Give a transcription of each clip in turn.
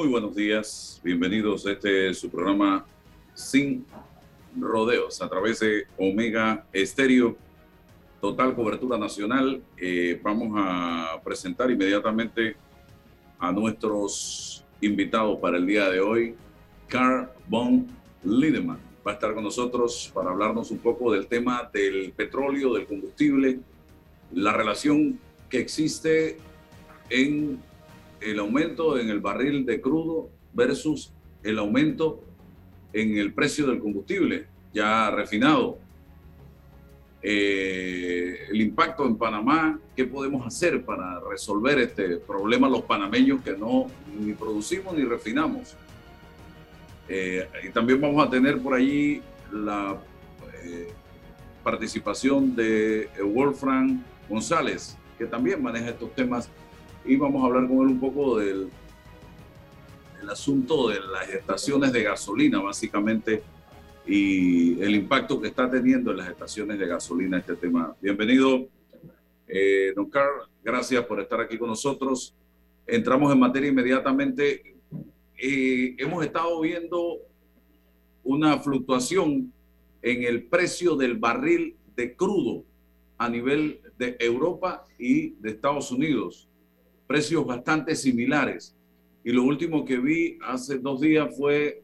Muy buenos días. Bienvenidos a este su programa Sin Rodeos a través de Omega Estéreo. Total cobertura nacional. Eh, vamos a presentar inmediatamente a nuestros invitados para el día de hoy. Carl von Liedemann va a estar con nosotros para hablarnos un poco del tema del petróleo, del combustible, la relación que existe en el aumento en el barril de crudo versus el aumento en el precio del combustible ya refinado. Eh, el impacto en Panamá, ¿qué podemos hacer para resolver este problema los panameños que no ni producimos ni refinamos? Eh, y también vamos a tener por allí la eh, participación de Wolfram González, que también maneja estos temas y vamos a hablar con él un poco del, asunto de las estaciones de gasolina, básicamente, y el impacto que está teniendo en las estaciones de gasolina este tema. Bienvenido, eh, don Carl, gracias por estar aquí con nosotros. Entramos en materia inmediatamente. Eh, hemos estado viendo una fluctuación en el precio del barril de crudo a nivel de Europa y de Estados Unidos precios bastante similares. Y lo último que vi hace dos días fue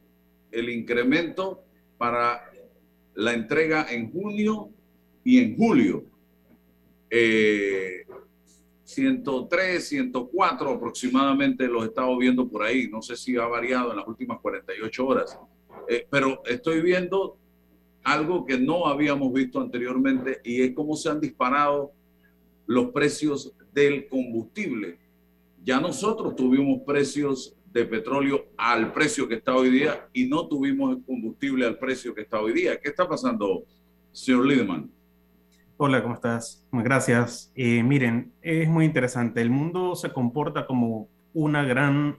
el incremento para la entrega en junio y en julio. 103, eh, 104 aproximadamente los he estado viendo por ahí. No sé si ha variado en las últimas 48 horas. Eh, pero estoy viendo algo que no habíamos visto anteriormente y es cómo se han disparado los precios del combustible ya nosotros tuvimos precios de petróleo al precio que está hoy día y no tuvimos el combustible al precio que está hoy día. ¿Qué está pasando, señor Liedemann? Hola, ¿cómo estás? Gracias. Eh, miren, es muy interesante. El mundo se comporta como una gran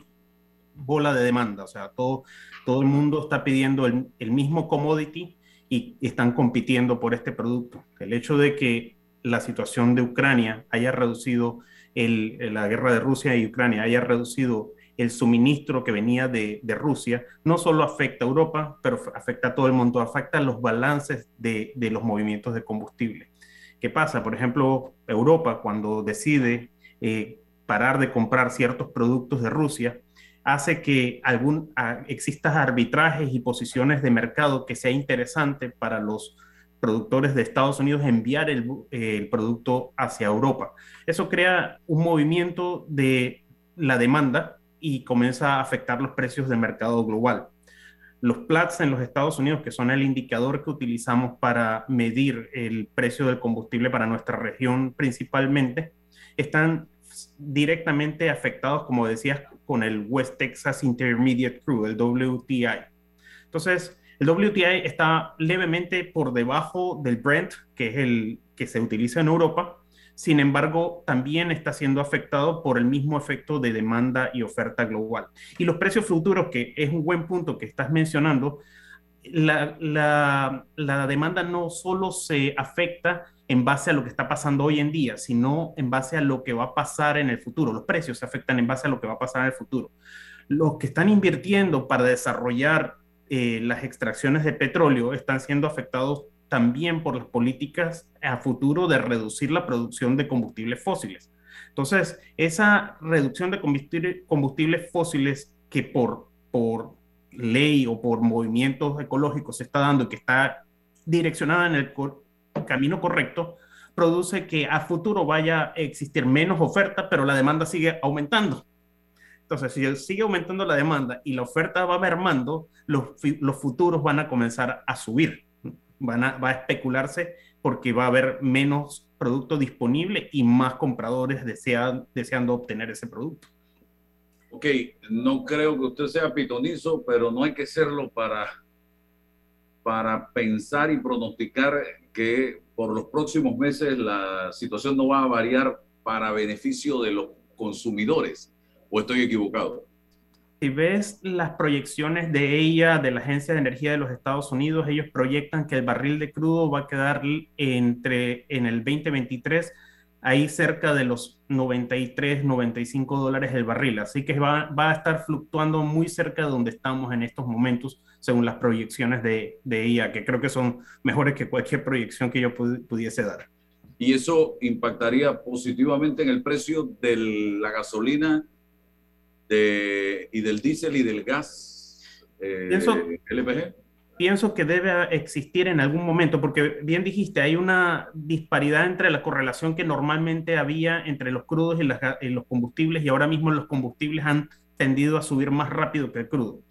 bola de demanda. O sea, todo, todo el mundo está pidiendo el, el mismo commodity y están compitiendo por este producto. El hecho de que la situación de Ucrania haya reducido la guerra de Rusia y Ucrania haya reducido el suministro que venía de, Rusia, no solo afecta a Europa, pero afecta a todo el mundo, afecta a los balances de, los movimientos de combustible. ¿Qué pasa? Por ejemplo, Europa cuando decide eh, parar de comprar ciertos productos de Rusia, hace que existan arbitrajes y posiciones de mercado que sea interesante para los productores de Estados Unidos enviar el, producto hacia Europa. Eso crea un movimiento de la demanda y comienza a afectar los precios del mercado global. Los Platts en los Estados Unidos, que son el indicador que utilizamos para medir el precio del combustible para nuestra región principalmente, están directamente afectados, como decías, con el West Texas Intermediate Crude, el WTI. Entonces, el WTI está levemente por debajo del Brent, que es el que se utiliza en Europa. Sin embargo, también está siendo afectado por el mismo efecto de demanda y oferta global. Y los precios futuros, que es un buen punto que estás mencionando, la, demanda no solo se afecta en base a lo que está pasando hoy en día, sino en base a lo que va a pasar en el futuro. Los precios se afectan en base a lo que va a pasar en el futuro. Los que están invirtiendo para desarrollar eh, las extracciones de petróleo están siendo afectados también por las políticas a futuro de reducir la producción de combustibles fósiles. Entonces, esa reducción de combustibles fósiles que por, por ley o por movimientos ecológicos se está dando y que está direccionada en el camino correcto, produce que a futuro vaya a existir menos oferta, pero la demanda sigue aumentando. Entonces, si sigue aumentando la demanda y la oferta va mermando, los, los futuros van a comenzar a subir. Van a, va a especularse porque va a haber menos producto disponible y más compradores desean, deseando obtener ese producto. Ok, no creo que usted sea pitonizo, pero no hay que serlo para, para pensar y pronosticar que por los próximos meses la situación no va a variar para beneficio de los consumidores. ¿O estoy equivocado? Si ves las proyecciones de ella, de la Agencia de Energía de los Estados Unidos, ellos proyectan que el barril de crudo va a quedar entre en el 2023 ahí cerca de los 93, 95 dólares el barril. Así que va, va, a estar fluctuando muy cerca de donde estamos en estos momentos, según las proyecciones de, de ella, que creo que son mejores que cualquier proyección que yo pudiese dar. ¿Y eso impactaría positivamente en el precio de la gasolina y del diésel y del gas eh, LPG? Pienso que debe existir en algún momento, porque bien dijiste, hay una disparidad entre la correlación que normalmente había entre los crudos y, y los combustibles, y ahora mismo los combustibles han tendido a subir más rápido que el crudo.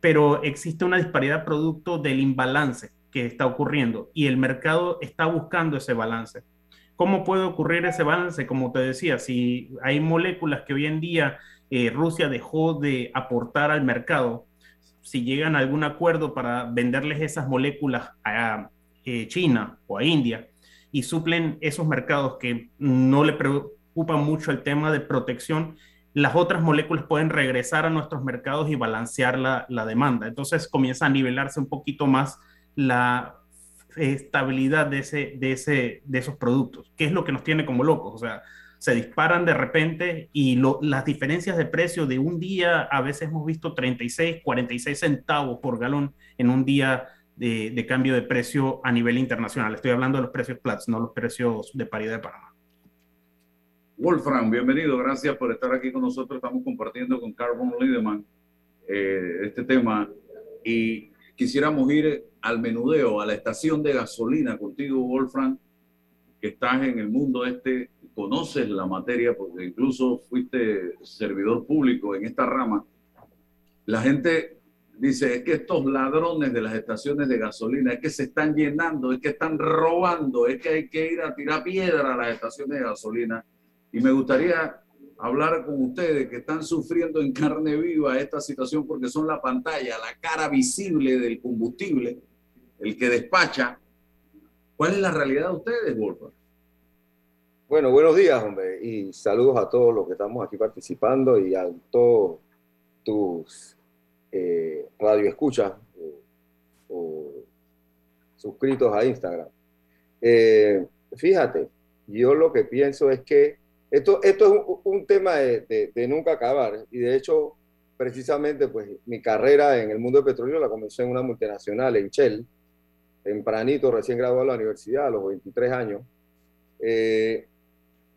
Pero existe una disparidad producto del imbalance que está ocurriendo y el mercado está buscando ese balance. ¿Cómo puede ocurrir ese balance? Como te decía, si hay moléculas que hoy en día eh, Rusia dejó de aportar al mercado, si llegan a algún acuerdo para venderles esas moléculas a eh, China o a India y suplen esos mercados que no le preocupan mucho el tema de protección, las otras moléculas pueden regresar a nuestros mercados y balancear la, demanda. Entonces comienza a nivelarse un poquito más la estabilidad de, de esos productos, que es lo que nos tiene como locos. O sea, se disparan de repente y las diferencias de precio de un día, a veces hemos visto 36, 46 centavos por galón en un día de, cambio de precio a nivel internacional. Estoy hablando de los precios Platts, no los precios de paridad de Panamá. Wolfram, bienvenido. Gracias por estar aquí con nosotros. Estamos compartiendo con Carbon Lideman eh, este tema y quisiéramos ir al menudeo, a la estación de gasolina contigo, Wolfram, que estás en el mundo este conoces la materia, porque incluso fuiste servidor público en esta rama, la gente dice, es que estos ladrones de las estaciones de gasolina, es que se están llenando, es que están robando, es que hay que ir a tirar piedra a las estaciones de gasolina. Y me gustaría hablar con ustedes que están sufriendo en carne viva esta situación porque son la pantalla, la cara visible del combustible, el que despacha. ¿Cuál es la realidad de ustedes, Wolfgang? Bueno, buenos días, hombre, y saludos a todos los que estamos aquí participando y a todos tus eh, radioescuchas o, suscritos a Instagram. Eh, fíjate, yo lo que pienso es que esto, esto es un, tema de, nunca acabar y de hecho, precisamente, pues mi carrera en el mundo del petróleo la comencé en una multinacional, en Shell, tempranito, recién graduado de la universidad, a los 23 años. Eh,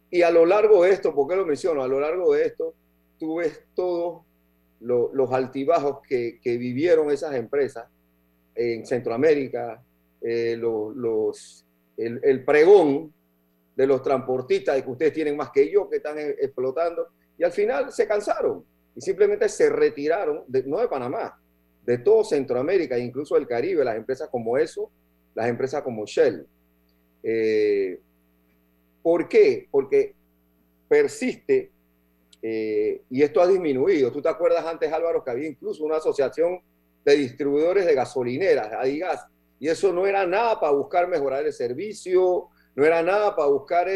y a lo largo de esto, ¿por qué lo menciono? A lo largo de esto, tú ves todos los altibajos que, que, vivieron esas empresas en Centroamérica, eh, los, el, el, pregón de los transportistas de que ustedes tienen más que yo, que están explotando, y al final se cansaron y simplemente se retiraron, de, no de Panamá, de todo Centroamérica, incluso del Caribe, las empresas como eso, las empresas como Shell. Eh, ¿Por qué? Porque persiste eh, y esto ha disminuido. Tú te acuerdas antes, Álvaro, que había incluso una asociación de distribuidores de gasolineras, Adigas, y eso no era nada para buscar mejorar el servicio, no era nada para buscar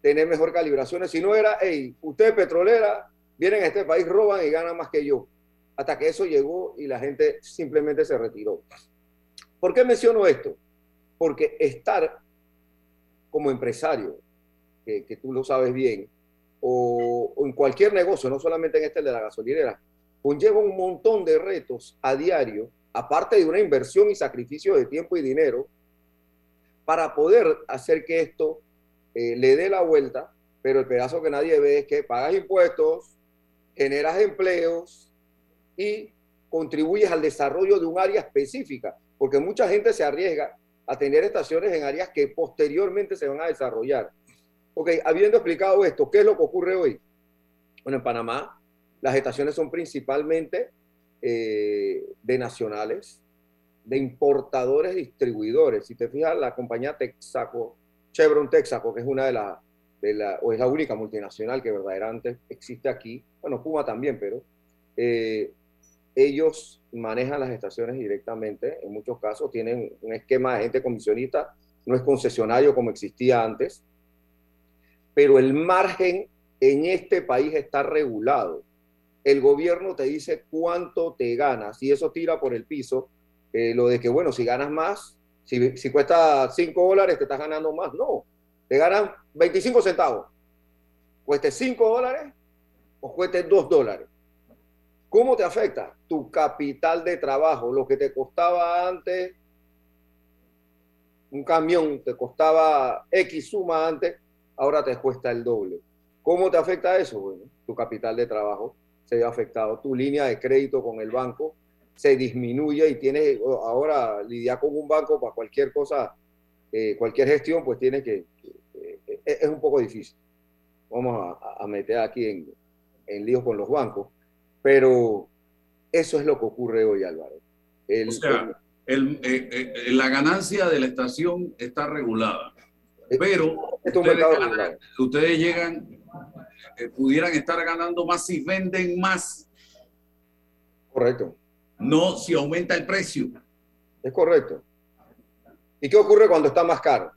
tener mejor calibraciones, sino era, hey, ustedes petrolera, vienen a este país, roban y ganan más que yo. Hasta que eso llegó y la gente simplemente se retiró. ¿Por qué menciono esto? Porque estar como empresario que, tú lo sabes bien, o, en cualquier negocio, no solamente en este de la gasolinera, conlleva un montón de retos a diario, aparte de una inversión y sacrificio de tiempo y dinero, para poder hacer que esto eh, le dé la vuelta, pero el pedazo que nadie ve es que pagas impuestos, generas empleos y contribuyes al desarrollo de un área específica, porque mucha gente se arriesga a tener estaciones en áreas que posteriormente se van a desarrollar. Ok, habiendo explicado esto, ¿qué es lo que ocurre hoy? Bueno, en Panamá las estaciones son principalmente eh, de nacionales, de importadores distribuidores. Si te fijas, la compañía Texaco, Chevron Texaco, que es una de las, de la, o es la única multinacional que verdaderamente existe aquí, bueno, Puma también, pero eh, ellos manejan las estaciones directamente, en muchos casos tienen un esquema de gente comisionista, no es concesionario como existía antes, pero el margen en este país está regulado. El gobierno te dice cuánto te ganas y eso tira por el piso eh, lo de que, bueno, si ganas más, si, si cuesta 5 dólares, te estás ganando más. No, te ganan 25 centavos. Cueste 5 dólares o cueste 2 dólares. ¿Cómo te afecta? Tu capital de trabajo, lo que te costaba antes, un camión te costaba X suma antes, ahora te cuesta el doble. ¿Cómo te afecta eso? Bueno, tu capital de trabajo se ve afectado, tu línea de crédito con el banco se disminuye y tienes ahora lidiar con un banco para cualquier cosa, eh, cualquier gestión, pues tiene que, es un poco difícil. Vamos a, meter aquí en, en líos con los bancos pero eso es lo que ocurre hoy, Álvaro. o sea, el, eh, eh, la ganancia de la estación está regulada, pero ustedes, llegan, eh, pudieran estar ganando más si venden más. Correcto. No si aumenta el precio. Es correcto. ¿Y qué ocurre cuando está más caro?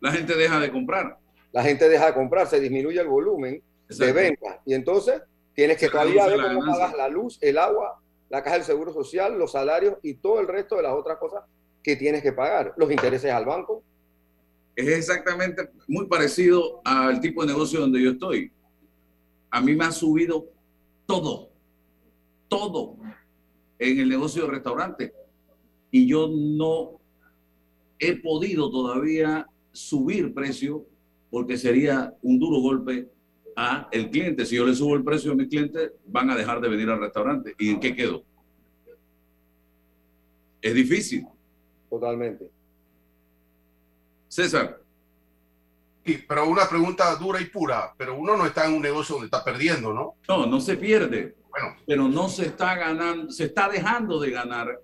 La gente deja de comprar. La gente deja de comprar, se disminuye el volumen de venta. Y entonces Tienes que todavía ver cómo pagas la luz, el agua, la caja del seguro social, los salarios y todo el resto de las otras cosas que tienes que pagar. Los intereses al banco. Es exactamente muy parecido al tipo de negocio donde yo estoy. A mí me ha subido todo, todo en el negocio de restaurante. Y yo no he podido todavía subir precio porque sería un duro golpe a el cliente. Si yo le subo el precio a mi cliente, van a dejar de venir al restaurante. ¿Y en qué quedó? Es difícil. Totalmente. César. Sí, pero una pregunta dura y pura, pero uno no está en un negocio donde está perdiendo, ¿no? No, no se pierde. Bueno. Pero no se está ganando, se está dejando de ganar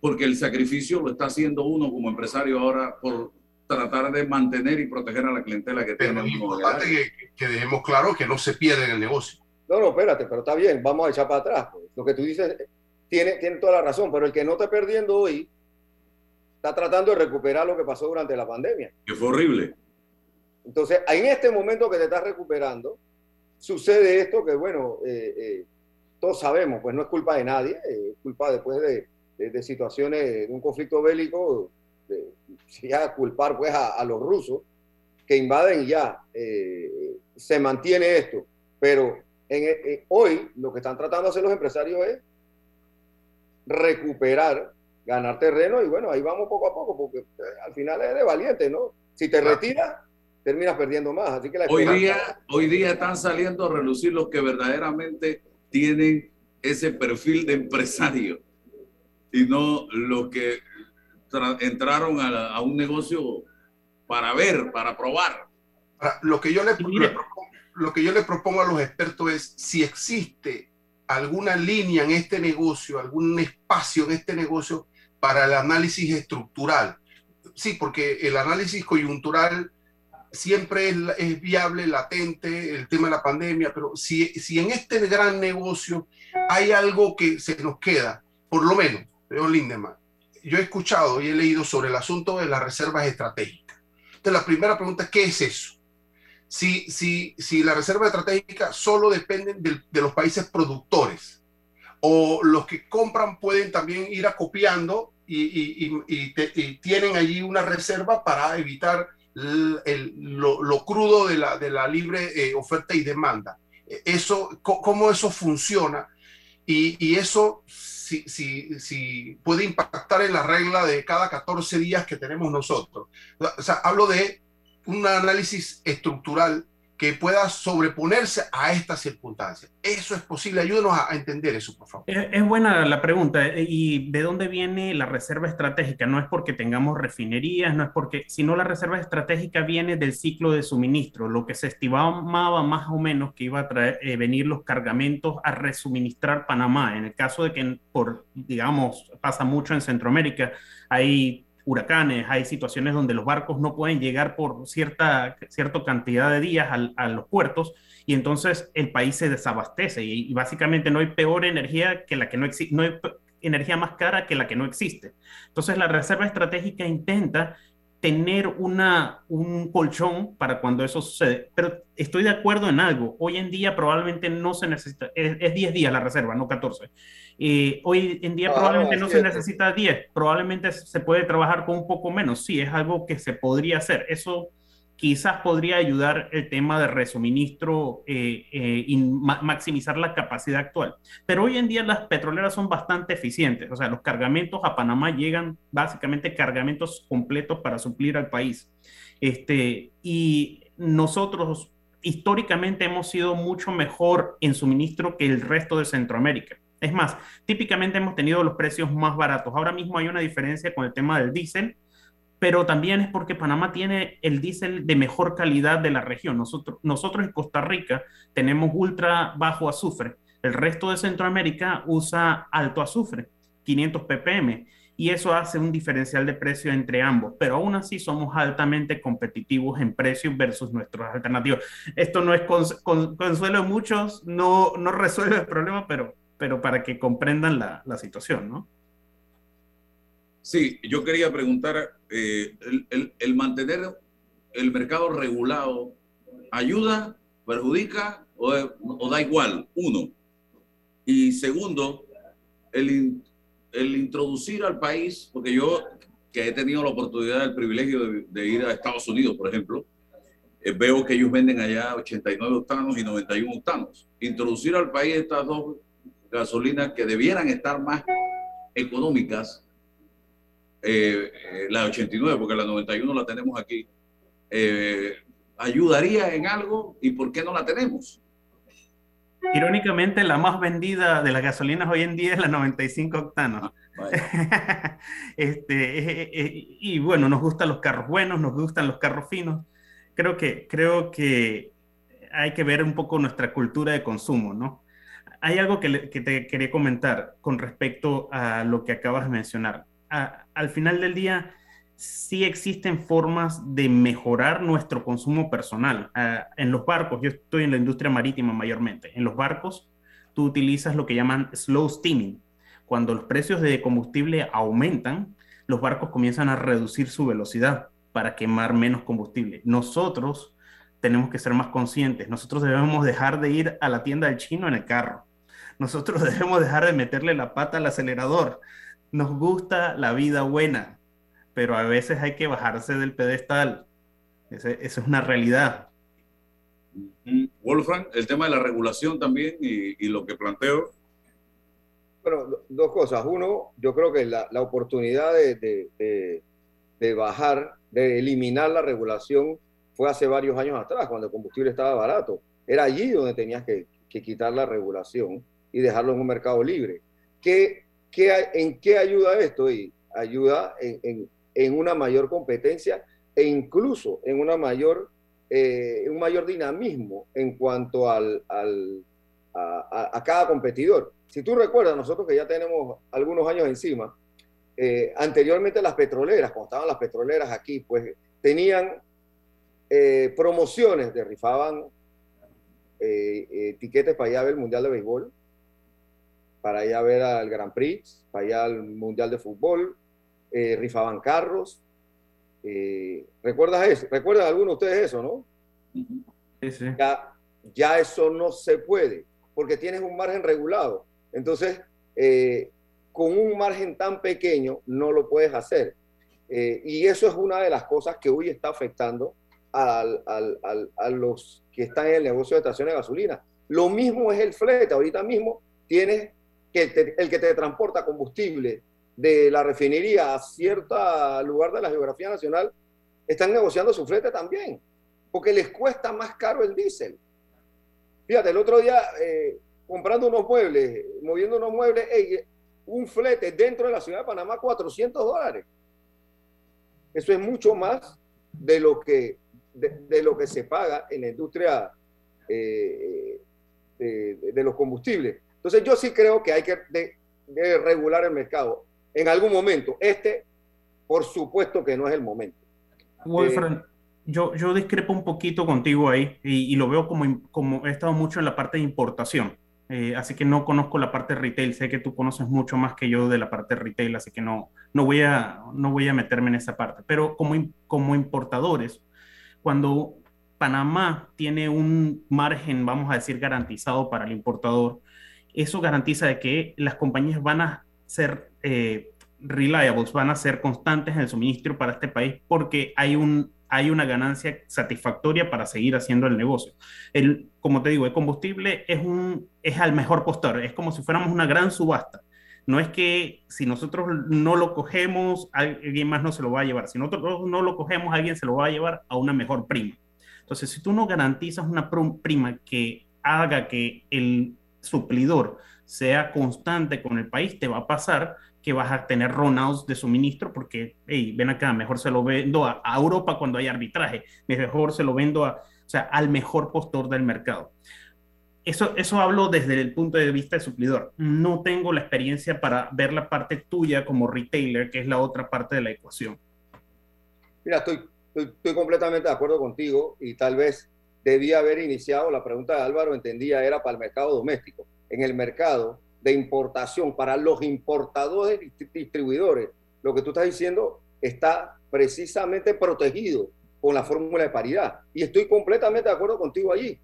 porque el sacrificio lo está haciendo uno como empresario ahora por tratar de mantener y proteger a la clientela que tiene. Pero es importante que, dejemos claro que no se pierde en el negocio. No, no, espérate, pero está bien, vamos a echar para atrás. Pues. Lo que tú dices tiene, tiene toda la razón, pero el que no está perdiendo hoy está tratando de recuperar lo que pasó durante la pandemia. Que fue horrible. Entonces, en este momento que te estás recuperando, sucede esto que, bueno, eh, eh, todos sabemos, pues no es culpa de nadie, es culpa después de, de, de situaciones, de un conflicto bélico ya culpar pues a, los rusos que invaden ya, eh, se mantiene esto. Pero en, hoy lo que están tratando de hacer los empresarios es recuperar, ganar terreno y bueno, ahí vamos poco a poco, porque eh, al final es de valiente, ¿no? Si te retiras, terminas perdiendo más. Así que hoy, día, hoy día están saliendo a relucir los que verdaderamente tienen ese perfil de empresario y no los que entraron a, un negocio para ver, para probar. lo, que yo le, lo que yo le propongo a los expertos es si existe alguna línea en este negocio, algún espacio en este negocio para el análisis estructural. Sí, porque el análisis coyuntural siempre es, es, viable, latente, el tema de la pandemia, pero si, si en este gran negocio hay algo que se nos queda, por lo menos, León Lindemann, yo he escuchado y he leído sobre el asunto de las reservas estratégicas. Entonces, la primera pregunta es, ¿qué es eso? Si, si, si la reserva estratégica solo dependen de, los países productores o los que compran pueden también ir acopiando y, y, y, tienen allí una reserva para evitar el, lo, lo, crudo de la, de la libre eh, oferta y demanda. Eso, ¿Cómo eso funciona? y, y eso si, si, si, puede impactar en la regla de cada 14 días que tenemos nosotros. O sea, hablo de un análisis estructural que pueda sobreponerse a estas circunstancias. Eso es posible. Ayúdenos a, entender eso, por favor. Es, buena la pregunta. Eh, ¿Y de dónde viene la reserva estratégica? No es porque tengamos refinerías, no es porque, sino la reserva estratégica viene del ciclo de suministro, lo que se estimaba más o menos que iba a traer, eh, venir los cargamentos a resuministrar Panamá. En el caso de que, por, digamos, pasa mucho en Centroamérica, hay huracanes, hay situaciones donde los barcos no pueden llegar por cierta, cierta cantidad de días a los puertos y entonces el país se desabastece y, básicamente no hay peor energía que la que no existe, no hay energía más cara que la que no existe. Entonces la Reserva Estratégica intenta tener una, un colchón para cuando eso sucede. Pero estoy de acuerdo en algo. Hoy en día probablemente no se necesita, es, 10 días la reserva, no 14. Eh, hoy en día probablemente no, se necesita 10, probablemente se puede trabajar con un poco menos. Sí, es algo que se podría hacer. Eso quizás podría ayudar el tema de resuministro eh, eh, y maximizar la capacidad actual. Pero hoy en día las petroleras son bastante eficientes, o sea, los cargamentos a Panamá llegan básicamente cargamentos completos para suplir al país. Este, y nosotros históricamente hemos sido mucho mejor en suministro que el resto de Centroamérica. Es más, típicamente hemos tenido los precios más baratos. Ahora mismo hay una diferencia con el tema del diésel, pero también es porque Panamá tiene el diésel de mejor calidad de la región. Nosotros, nosotros en Costa Rica tenemos ultra bajo azufre. El resto de Centroamérica usa alto azufre, 500 ppm, y eso hace un diferencial de precio entre ambos, pero aún así somos altamente competitivos en precios versus nuestras alternativas. Esto no es consuelo de muchos, no, no resuelve el problema, pero, pero para que comprendan la, la situación, ¿no? Sí, yo quería preguntar, eh, el, mantener el mercado regulado ayuda, perjudica o, da igual? Uno. Y segundo, el, el, introducir al país, porque yo que he tenido la oportunidad, el privilegio de, ir a Estados Unidos, por ejemplo, eh, veo que ellos venden allá 89 octanos y 91 octanos. Introducir al país estas dos gasolinas que debieran estar más económicas eh, eh, la 89, porque la 91 la tenemos aquí, eh, ¿ayudaría en algo y por qué no la tenemos? Irónicamente, la más vendida de las gasolinas hoy en día es la 95 octanos. Ah, este, y bueno, nos gustan los carros buenos, nos gustan los carros finos. Creo que, creo que hay que ver un poco nuestra cultura de consumo, ¿no? Hay algo que, te quería comentar con respecto a lo que acabas de mencionar al final del día sí existen formas de mejorar nuestro consumo personal. en los barcos, yo estoy en la industria marítima mayormente, en los barcos tú utilizas lo que llaman slow steaming. Cuando los precios de combustible aumentan, los barcos comienzan a reducir su velocidad para quemar menos combustible. Nosotros tenemos que ser más conscientes. Nosotros debemos dejar de ir a la tienda del chino en el carro. Nosotros debemos dejar de meterle la pata al acelerador nos gusta la vida buena, pero a veces hay que bajarse del pedestal. Eso es una realidad. Wolfram, el tema de la regulación también y, lo que planteo. Bueno, dos cosas. Uno, yo creo que la, oportunidad de, bajar, de eliminar la regulación fue hace varios años atrás, cuando el combustible estaba barato. Era allí donde tenías que, que quitar la regulación y dejarlo en un mercado libre. Que ¿En qué ayuda esto? Y ayuda en, una mayor competencia e incluso en una mayor, eh, un mayor dinamismo en cuanto al, a, cada competidor. Si tú recuerdas, nosotros que ya tenemos algunos años encima, eh, anteriormente las petroleras, cuando estaban las petroleras aquí, pues tenían eh, promociones, de rifaban etiquetes para allá ver el Mundial de Béisbol, para ir a ver al Grand Prix, para ir al Mundial de Fútbol, eh, rifaban carros. Eh, ¿Recuerdas eso? ¿Recuerdan alguno de ustedes eso, no? Ya, ya eso no se puede, porque tienes un margen regulado. Entonces, eh, con un margen tan pequeño no lo puedes hacer. y eso es una de las cosas que hoy está afectando al, al, a los que están en el negocio de estaciones de gasolina. Lo mismo es el flete. Ahorita mismo tienes que el que te transporta combustible de la refinería a cierto lugar de la geografía nacional están negociando su flete también, porque les cuesta más caro el diésel. Fíjate, el otro día eh, comprando unos muebles, moviendo unos muebles, un flete dentro de la ciudad de Panamá, 400 dólares. Eso es mucho más de lo que, de, lo que se paga en la industria eh, de, los combustibles. Entonces yo sí creo que hay que regular el mercado en algún momento. Este, por supuesto que no es el momento. Wolfram, eh, yo, yo discrepo un poquito contigo ahí y, lo veo como, como he estado mucho en la parte de importación. Eh, así que no conozco la parte retail. Sé que tú conoces mucho más que yo de la parte retail, así que no, no, voy, a, no voy a meterme en esa parte. Pero como, como importadores, cuando Panamá tiene un margen, vamos a decir, garantizado para el importador, eso garantiza de que las compañías van a ser eh, reliables, van a ser constantes en el suministro para este país porque hay, un, hay una ganancia satisfactoria para seguir haciendo el negocio. El, como te digo, el combustible es, un, es al mejor postor, es como si fuéramos una gran subasta. No es que si nosotros no lo cogemos, alguien más no se lo va a llevar. Si nosotros no lo cogemos, alguien se lo va a llevar a una mejor prima. Entonces, si tú no garantizas una prima que haga que el suplidor sea constante con el país, te va a pasar que vas a tener runouts de suministro porque, hey, ven acá, mejor se lo vendo a, Europa cuando hay arbitraje, mejor se lo vendo a, o sea, al mejor postor del mercado. Eso, eso hablo desde el punto de vista de suplidor. No tengo la experiencia para ver la parte tuya como retailer, que es la otra parte de la ecuación. Mira, estoy, estoy, completamente de acuerdo contigo y tal vez debía haber iniciado la pregunta de Álvaro, entendía, era para el mercado doméstico. En el mercado de importación para los importadores y distribuidores, lo que tú estás diciendo está precisamente protegido con la fórmula de paridad. Y estoy completamente de acuerdo contigo allí,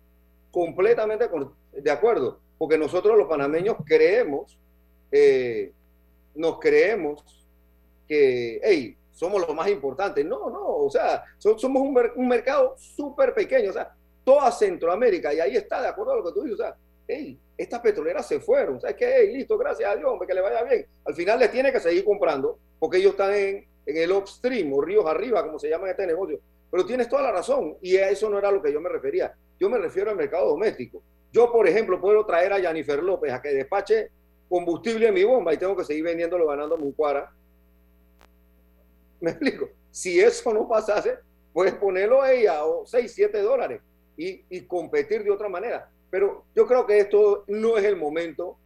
completamente de acuerdo, porque nosotros los panameños creemos, eh, nos creemos que, hey, somos los más importantes. No, no, o sea, somos un, un mercado súper pequeño, o sea, toda Centroamérica, y ahí está, de acuerdo a lo que tú dices, o sea, hey, estas petroleras se fueron, ¿sabes qué? Hey, listo, gracias a Dios, que le vaya bien. Al final les tiene que seguir comprando porque ellos están en, en el upstream o ríos arriba, como se llama este negocio. Pero tienes toda la razón y a eso no era lo que yo me refería. Yo me refiero al mercado doméstico. Yo, por ejemplo, puedo traer a Jennifer López a que despache combustible en mi bomba y tengo que seguir vendiéndolo ganando un cuara. ¿Me explico? Si eso no pasase, puedes ponerlo ahí a 6, 7 dólares y, y competir de otra manera. Pero yo creo que esto no es el momento,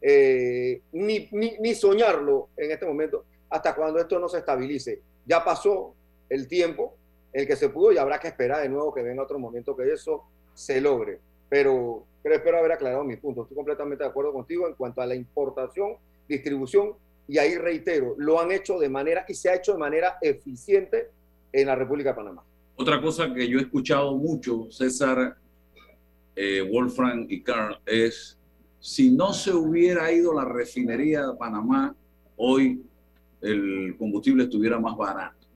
eh, ni, ni, soñarlo en este momento, hasta cuando esto no se estabilice. Ya pasó el tiempo el que se pudo y habrá que esperar de nuevo que venga otro momento que eso se logre. Pero, pero espero haber aclarado mi punto. Estoy completamente de acuerdo contigo en cuanto a la importación, distribución, y ahí reitero, lo han hecho de manera y se ha hecho de manera eficiente en la República de Panamá. Otra cosa que yo he escuchado mucho, César, eh, Wolfram y Carl, es si no se hubiera ido la refinería de Panamá, hoy el combustible estuviera más barato.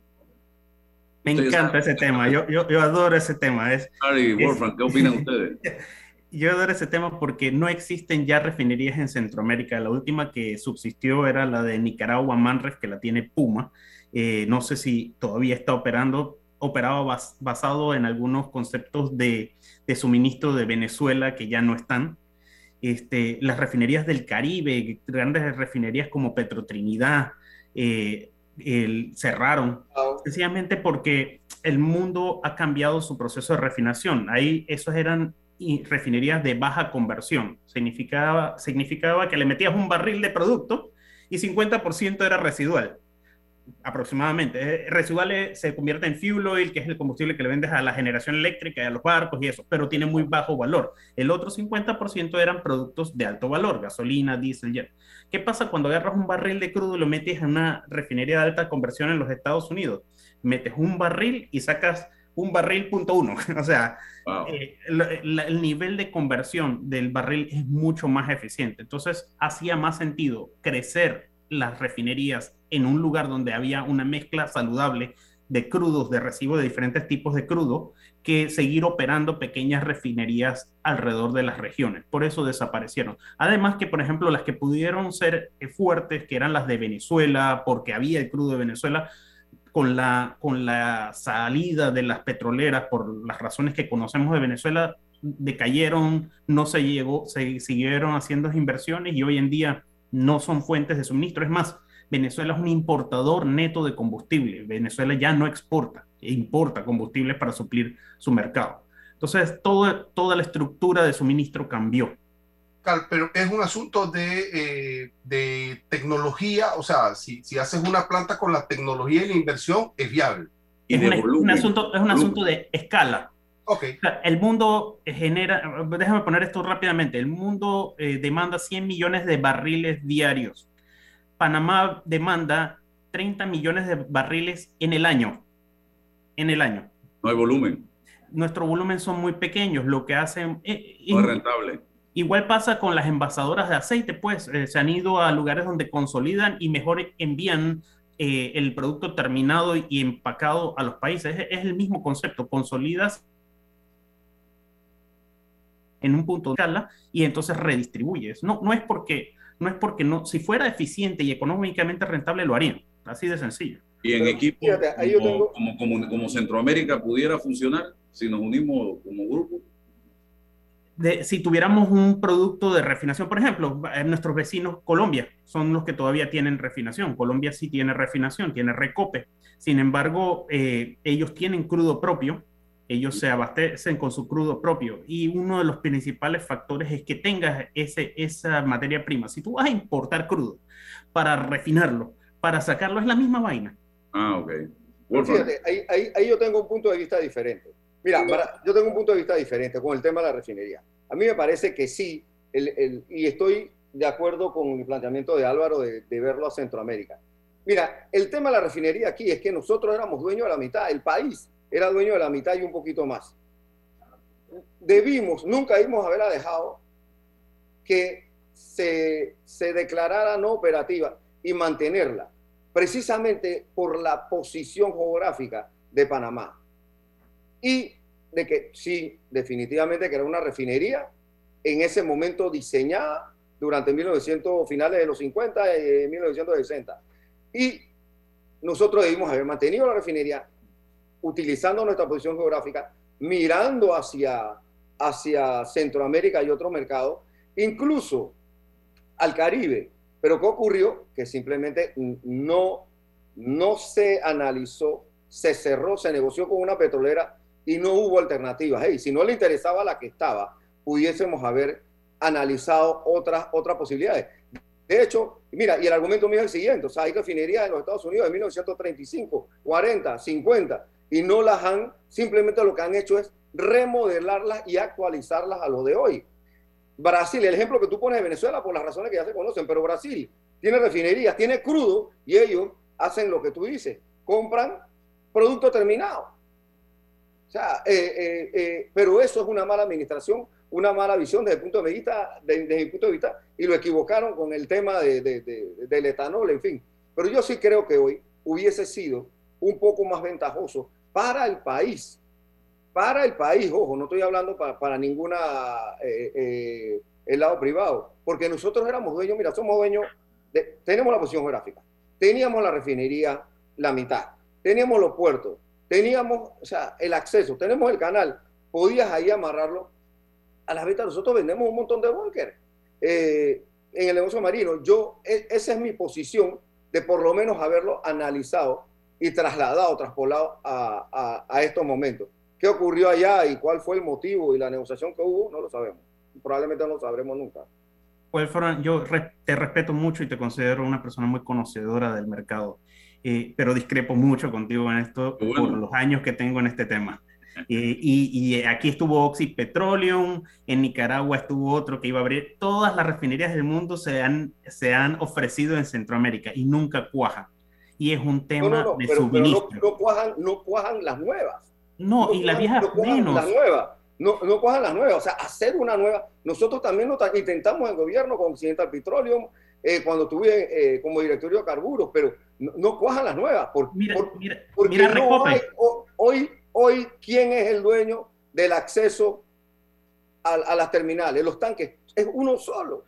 Me encanta ese tema, yo, yo, yo, adoro ese tema. Es, Wolfram, ¿qué opinan ustedes? Yo adoro ese tema porque no existen ya refinerías en Centroamérica. La última que subsistió era la de Nicaragua, Manres, que la tiene Puma. Eh, no sé si todavía está operando, operaba basado en algunos conceptos de, de, suministro de Venezuela que ya no están. Este, las refinerías del Caribe, grandes refinerías como Petrotrinidad, eh, cerraron, sencillamente porque el mundo ha cambiado su proceso de refinación. Ahí esos eran refinerías de baja conversión. Significaba, significaba que le metías un barril de producto y 50% era residual aproximadamente. Residuales se convierte en fuel oil, que es el combustible que le vendes a la generación eléctrica y a los barcos y eso, pero tiene muy bajo valor. El otro 50% eran productos de alto valor, gasolina, diésel, jet. ¿Qué pasa cuando agarras un barril de crudo y lo metes en una refinería de alta conversión en los Estados Unidos? Metes un barril y sacas un barril punto uno. o sea, eh, el nivel de conversión del barril es mucho más eficiente. Entonces, hacía más sentido crecer las refinerías en un lugar donde había una mezcla saludable de crudos, de recibo de diferentes tipos de crudo, que seguir operando pequeñas refinerías alrededor de las regiones. Por eso desaparecieron. Además que, por ejemplo, las que pudieron ser eh, fuertes, que eran las de Venezuela, porque había el crudo de Venezuela, con la, con la salida de las petroleras, por las razones que conocemos de Venezuela, decayeron, no se llegó, se siguieron haciendo inversiones y hoy en día no son fuentes de suministro. Es más, Venezuela es un importador neto de combustible. Venezuela ya no exporta, importa combustible para suplir su mercado. Entonces, todo, toda la estructura de suministro cambió. Pero es un asunto de, eh, de tecnología, o sea, si, si, haces una planta con la tecnología y la inversión, es viable. es, un asunto, es un asunto de escala. Okay. el mundo genera, déjame poner esto rápidamente, el mundo eh, demanda 100 millones de barriles diarios. Panamá demanda 30 millones de barriles en el año. En el año. No hay volumen. Nuestro volumen son muy pequeños, lo que hacen... Eh, no es rentable. Igual pasa con las envasadoras de aceite, pues eh, se han ido a lugares donde consolidan y mejor envían el producto terminado y empacado a los países. Es, es el mismo concepto, consolidas en un punto de escala y entonces redistribuyes. No, no es porque, no es porque no, si fuera eficiente y económicamente rentable lo harían, así de sencillo. Y en equipo como, como, como, Centroamérica pudiera funcionar si nos unimos como grupo. De, si tuviéramos un producto de refinación, por ejemplo, nuestros vecinos Colombia son los que todavía tienen refinación. Colombia sí tiene refinación, tiene recope. Sin embargo, eh, ellos tienen crudo propio ellos se abastecen con su crudo propio y uno de los principales factores es que tengas ese, esa materia prima. Si tú vas a importar crudo para refinarlo, para sacarlo, es la misma vaina. Ah, ok. Fíjate, ahí, ahí, yo tengo un punto de vista diferente. Mira, yo tengo un punto de vista diferente con el tema de la refinería. A mí me parece que sí, el, el, y estoy de acuerdo con el planteamiento de Álvaro de, de verlo a Centroamérica. Mira, el tema de la refinería aquí es que nosotros éramos dueños de la mitad, el país era dueño de la mitad y un poquito más. Debimos, nunca a haberla dejado que se, se declarara no operativa y mantenerla, precisamente por la posición geográfica de Panamá. Y de que sí, definitivamente que era una refinería en ese momento diseñada durante 1900, finales de los 50 y 1960. Y nosotros debimos haber mantenido la refinería utilizando nuestra posición geográfica, mirando hacia, hacia Centroamérica y otros mercados, incluso al Caribe. Pero ¿qué ocurrió? Que simplemente no, no se analizó, se cerró, se negoció con una petrolera y no hubo alternativas. Hey, si no le interesaba la que estaba, pudiésemos haber analizado otras, otras posibilidades. De hecho, mira, y el argumento mío es el siguiente, o sea, hay refinerías en los Estados Unidos de 1935, 40, 50, y no las han, simplemente lo que han hecho es remodelarlas y actualizarlas a lo de hoy. Brasil, el ejemplo que tú pones de Venezuela por las razones que ya se conocen, pero Brasil tiene refinerías, tiene crudo y ellos hacen lo que tú dices, compran producto terminado. O sea, eh, eh, eh, pero eso es una mala administración, una mala visión desde el punto de vista, desde punto de vista, y lo equivocaron con el tema de, del etanol, en fin. Pero yo sí creo que hoy hubiese sido un poco más ventajoso para el país. Para el país, ojo, no estoy hablando para, para ninguna eh, eh, el lado privado, porque nosotros éramos dueños, mira, somos dueños, de, tenemos la posición geográfica, teníamos la refinería la mitad, teníamos los puertos, teníamos o sea, el acceso, tenemos el canal, podías ahí amarrarlo a las ventas. Nosotros vendemos un montón de búnker eh, en el negocio marino. Yo, e, esa es mi posición de por lo menos haberlo analizado y trasladado, traspolado a, a, estos momentos. ¿Qué ocurrió allá y cuál fue el motivo y la negociación que hubo? No lo sabemos. Probablemente no lo sabremos nunca. Pues, Fran, yo te respeto mucho y te considero una persona muy conocedora del mercado, eh, pero discrepo mucho contigo en esto por los años que tengo en este tema. Eh, y, y, aquí estuvo Oxy Petroleum, en Nicaragua estuvo otro que iba a abrir. Todas las refinerías del mundo se han, se han ofrecido en Centroamérica y nunca cuajan y es un tema no, no, de pero, suministro. Pero no, cuajan, no cuajan las nuevas. No, y las viejas menos. Las nuevas. No, no cuajan las nuevas. O sea, hacer una nueva. Nosotros también lo intentamos en gobierno con Occidental Petroleum, eh, cuando estuve eh, como directorio de carburos, pero no, no cuajan las nuevas. Por, Mira, por- mira, porque mira, no hay- hoy, hoy, ¿quién es el dueño del acceso a, a las terminales? Los tanques. Es uno solo.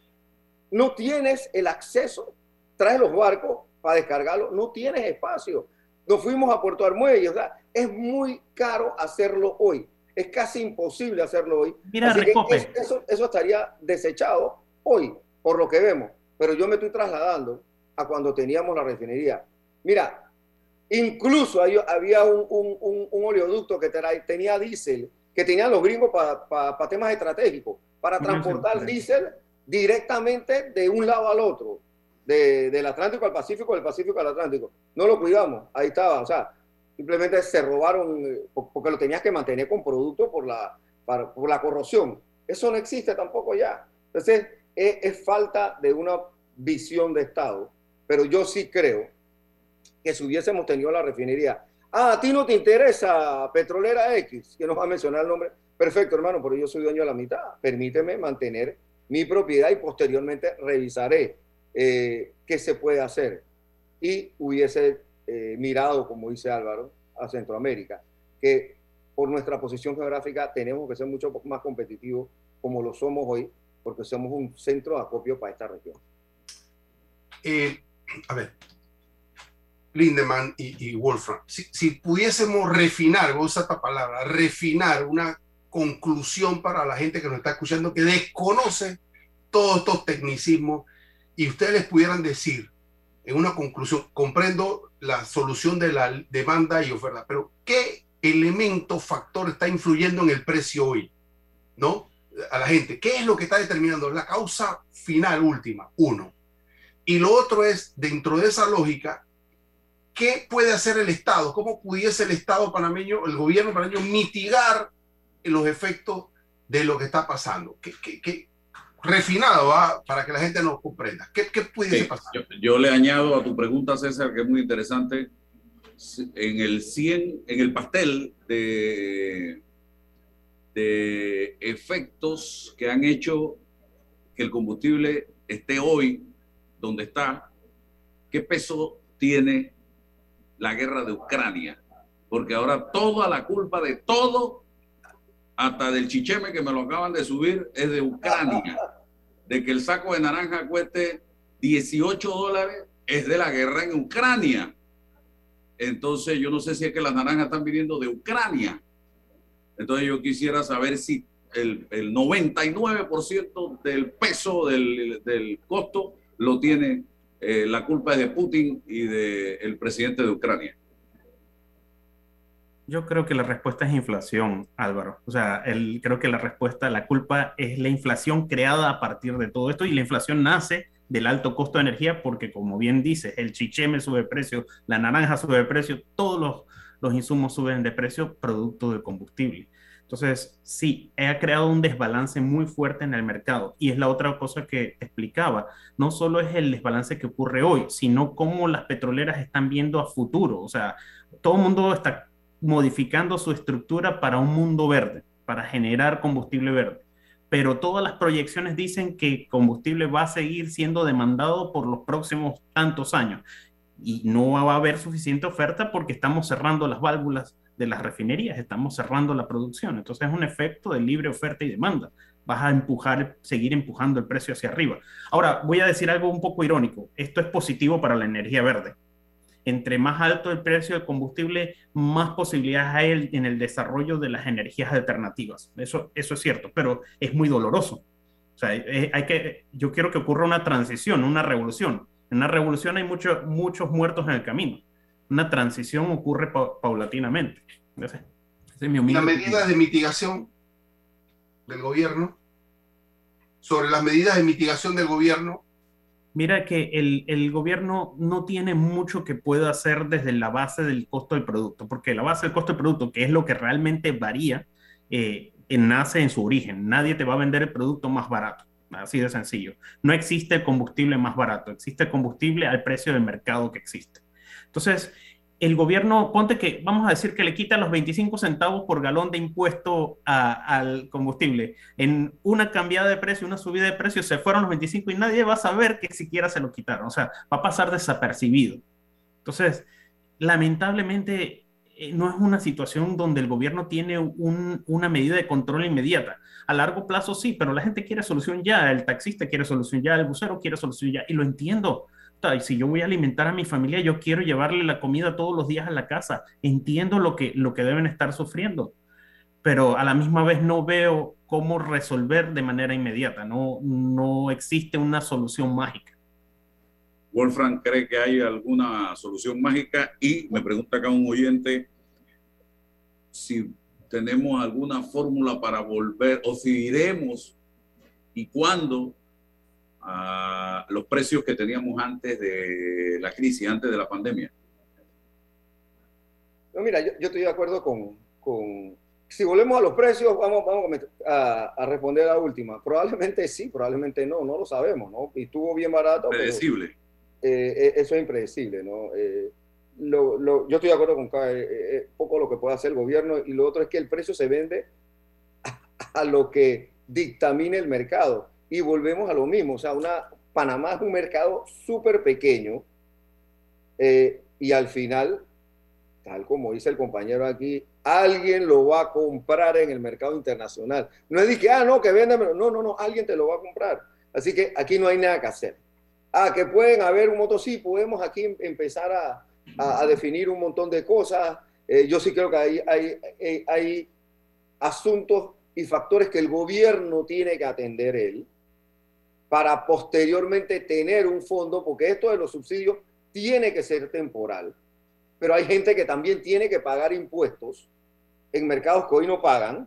No tienes el acceso. Traes los barcos para descargarlos. No tienes espacio. Nos fuimos a Puerto Armuelle. O sea, es muy caro hacerlo hoy. Es casi imposible hacerlo hoy. Mira, Así que eso, eso estaría desechado hoy, por lo que vemos. Pero yo me estoy trasladando a cuando teníamos la refinería. Mira, incluso hay- había un, un- un- un oleoducto que tra- tenía diésel, que tenían los gringos para temas estratégicos, para transportar diésel directamente de un lado al otro, de- del Atlántico al Pacífico, del Pacífico al Atlántico. No lo cuidamos, ahí estaba. O sea, simplemente se robaron, eh, po- porque lo tenías que mantener con producto por la, para- por la corrosión. Eso no existe tampoco ya. Entonces, es, es falta de una visión de Estado, pero yo sí creo que si hubiésemos tenido la refinería, ah, a ti no te interesa Petrolera X, que nos va a mencionar el nombre, perfecto hermano, pero yo soy dueño de la mitad, permíteme mantener mi propiedad y posteriormente revisaré eh, qué se puede hacer. Y hubiese eh, mirado, como dice Álvaro, a Centroamérica, que por nuestra posición geográfica tenemos que ser mucho más competitivos como lo somos hoy, porque somos un centro de acopio para esta región. Eh, a ver, Lindemann y, Wolfram, si, si pudiésemos refinar, voy a usar esta palabra, refinar una conclusión para la gente que nos está escuchando que desconoce todos estos tecnicismos y ustedes pudieran decir en una conclusión, comprendo la solución de la demanda y oferta, pero ¿qué elemento, factor está influyendo en el precio hoy? ¿No? A la gente, ¿qué es lo que está determinando? La causa final última, uno. Y lo otro es, dentro de esa lógica, ¿qué puede hacer el Estado? ¿Cómo pudiese el Estado panameño, el gobierno panameño, mitigar los efectos de lo que está pasando? ¿Qué, qué- qué- refinado ¿ah? para que la gente nos comprenda. ¿Qué, qué pudiese Sí, pasar? yo, yo le añado a tu pregunta, César, que es muy interesante. En el 100, en el pastel de, de efectos que han hecho que el combustible esté hoy donde está, ¿qué peso tiene la guerra de Ucrania? Porque ahora toda la culpa de todo, hasta del chicheme que me lo acaban de subir, es de Ucrania. De que el saco de naranja cueste 18 dólares es de la guerra en Ucrania. Entonces yo no sé si es que las naranjas están viniendo de Ucrania. Entonces yo quisiera saber si el, el 99% del peso del, del costo lo tiene eh, la culpa de Putin y del presidente de Ucrania. Yo creo que la respuesta es inflación, Álvaro. O sea, el, creo que la respuesta, la culpa es la inflación creada a partir de todo esto y la inflación nace del alto costo de energía porque, como bien dices, el chicheme sube de precio, la naranja sube de precio, todos los, los insumos suben de precio producto del combustible. Entonces, sí, ha creado un desbalance muy fuerte en el mercado y es la otra cosa que explicaba. No solo es el desbalance que ocurre hoy, sino cómo las petroleras están viendo a futuro. O sea, todo el mundo está modificando su estructura para un mundo verde, para generar combustible verde. Pero todas las proyecciones dicen que combustible va a seguir siendo demandado por los próximos tantos años y no va a haber suficiente oferta porque estamos cerrando las válvulas de las refinerías, estamos cerrando la producción. Entonces es un efecto de libre oferta y demanda. Vas a empujar, seguir empujando el precio hacia arriba. Ahora, voy a decir algo un poco irónico. Esto es positivo para la energía verde entre más alto el precio del combustible, más posibilidades hay en el desarrollo de las energías alternativas. Eso, eso es cierto, pero es muy doloroso. O sea, hay que, yo quiero que ocurra una transición, una revolución. En una revolución hay mucho, muchos muertos en el camino. Una transición ocurre pa paulatinamente. Ese, ese es mi Las medidas de mitigación del gobierno, sobre las medidas de mitigación del gobierno, Mira que el, el, gobierno no tiene mucho que pueda hacer desde la base del costo del producto, porque la base del costo del producto, que es lo que realmente varía, eh, nace en su origen. Nadie te va a vender el producto más barato, así de sencillo. No existe el combustible más barato, existe el combustible al precio del mercado que existe. Entonces, el gobierno, ponte que, vamos a decir que le quita los 25 centavos por galón de impuesto al combustible. En una cambiada de precio, una subida de precio, se fueron los 25 y nadie va a saber que siquiera se lo quitaron. O sea, va a pasar desapercibido. Entonces, lamentablemente, eh, no es una situación donde el gobierno tiene una medida de control inmediata. A largo plazo sí, pero la gente quiere solución ya, el taxista quiere solución ya, el bucero quiere solución ya, y lo entiendo y si yo voy a alimentar a mi familia, yo quiero llevarle la comida todos los días a la casa. Entiendo lo que, lo que deben estar sufriendo, pero a la misma vez no veo cómo resolver de manera inmediata. No, no existe una solución mágica. Wolfram cree que hay alguna solución mágica y me pregunta acá un oyente si tenemos alguna fórmula para volver o si iremos y cuándo a los precios que teníamos antes de la crisis, antes de la pandemia? No, mira, yo, estoy de acuerdo con, con, Si volvemos a los precios, vamos, vamos a, a, responder a la última. Probablemente sí, probablemente no, no lo sabemos, ¿no? Y estuvo bien barato. Predecible. Eh, eh, eso es impredecible, ¿no? Eh, lo, lo, yo estoy de acuerdo con cada, poco lo que puede hacer el gobierno y lo otro es que el precio se vende a lo que dictamine el mercado y volvemos a lo mismo. O sea, una, Panamá es un mercado súper pequeño eh, y al final, tal como dice el compañero aquí, alguien lo va a comprar en el mercado internacional. No es de que, ah, no, que véndemelo. No, no, no, alguien te lo va a comprar. Así que aquí no hay nada que hacer. Ah, que pueden haber un motor, sí, podemos aquí em, empezar a, a, definir un montón de cosas. Eh, yo sí creo que hay, hay, hay, hay asuntos y factores que el gobierno tiene que atender él para posteriormente tener un fondo, porque esto de los subsidios tiene que ser temporal, pero hay gente que también tiene que pagar impuestos en mercados que hoy no pagan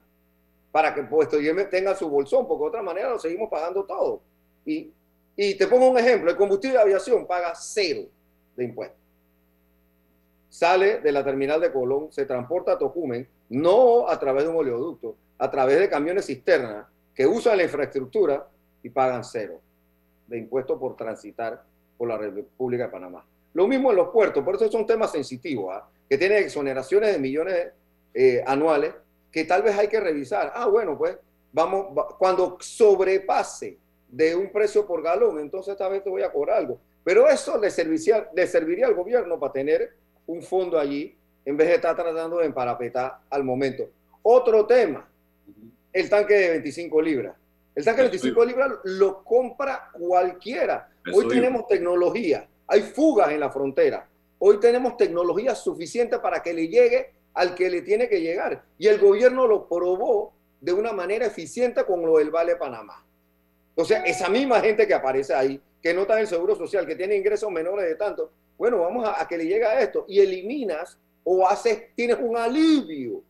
para que posteriormente tenga su bolsón, porque de otra manera lo seguimos pagando todo. Y, y te pongo un ejemplo, el combustible de aviación paga cero de impuestos. Sale de la terminal de Colón, se transporta a Tocumen, no a través de un oleoducto, a través de camiones cisterna que usan la infraestructura y pagan cero de impuestos por transitar por la República de Panamá. Lo mismo en los puertos, por eso son temas sensitivos, ¿ah? que tienen exoneraciones de millones eh, anuales que tal vez hay que revisar. Ah, bueno, pues vamos, cuando sobrepase de un precio por galón, entonces esta vez te voy a cobrar algo. Pero eso le serviría, le serviría al gobierno para tener un fondo allí en vez de estar tratando de emparapetar al momento. Otro tema, el tanque de 25 libras. El tanque de 25 libras lo compra cualquiera. Hoy tenemos tecnología, hay fugas en la frontera. Hoy tenemos tecnología suficiente para que le llegue al que le tiene que llegar. Y el gobierno lo probó de una manera eficiente con lo del Vale Panamá. O sea, esa misma gente que aparece ahí, que no está en el Seguro Social, que tiene ingresos menores de tanto, bueno, vamos a, que le llegue a esto. Y eliminas o haces, tienes un alivio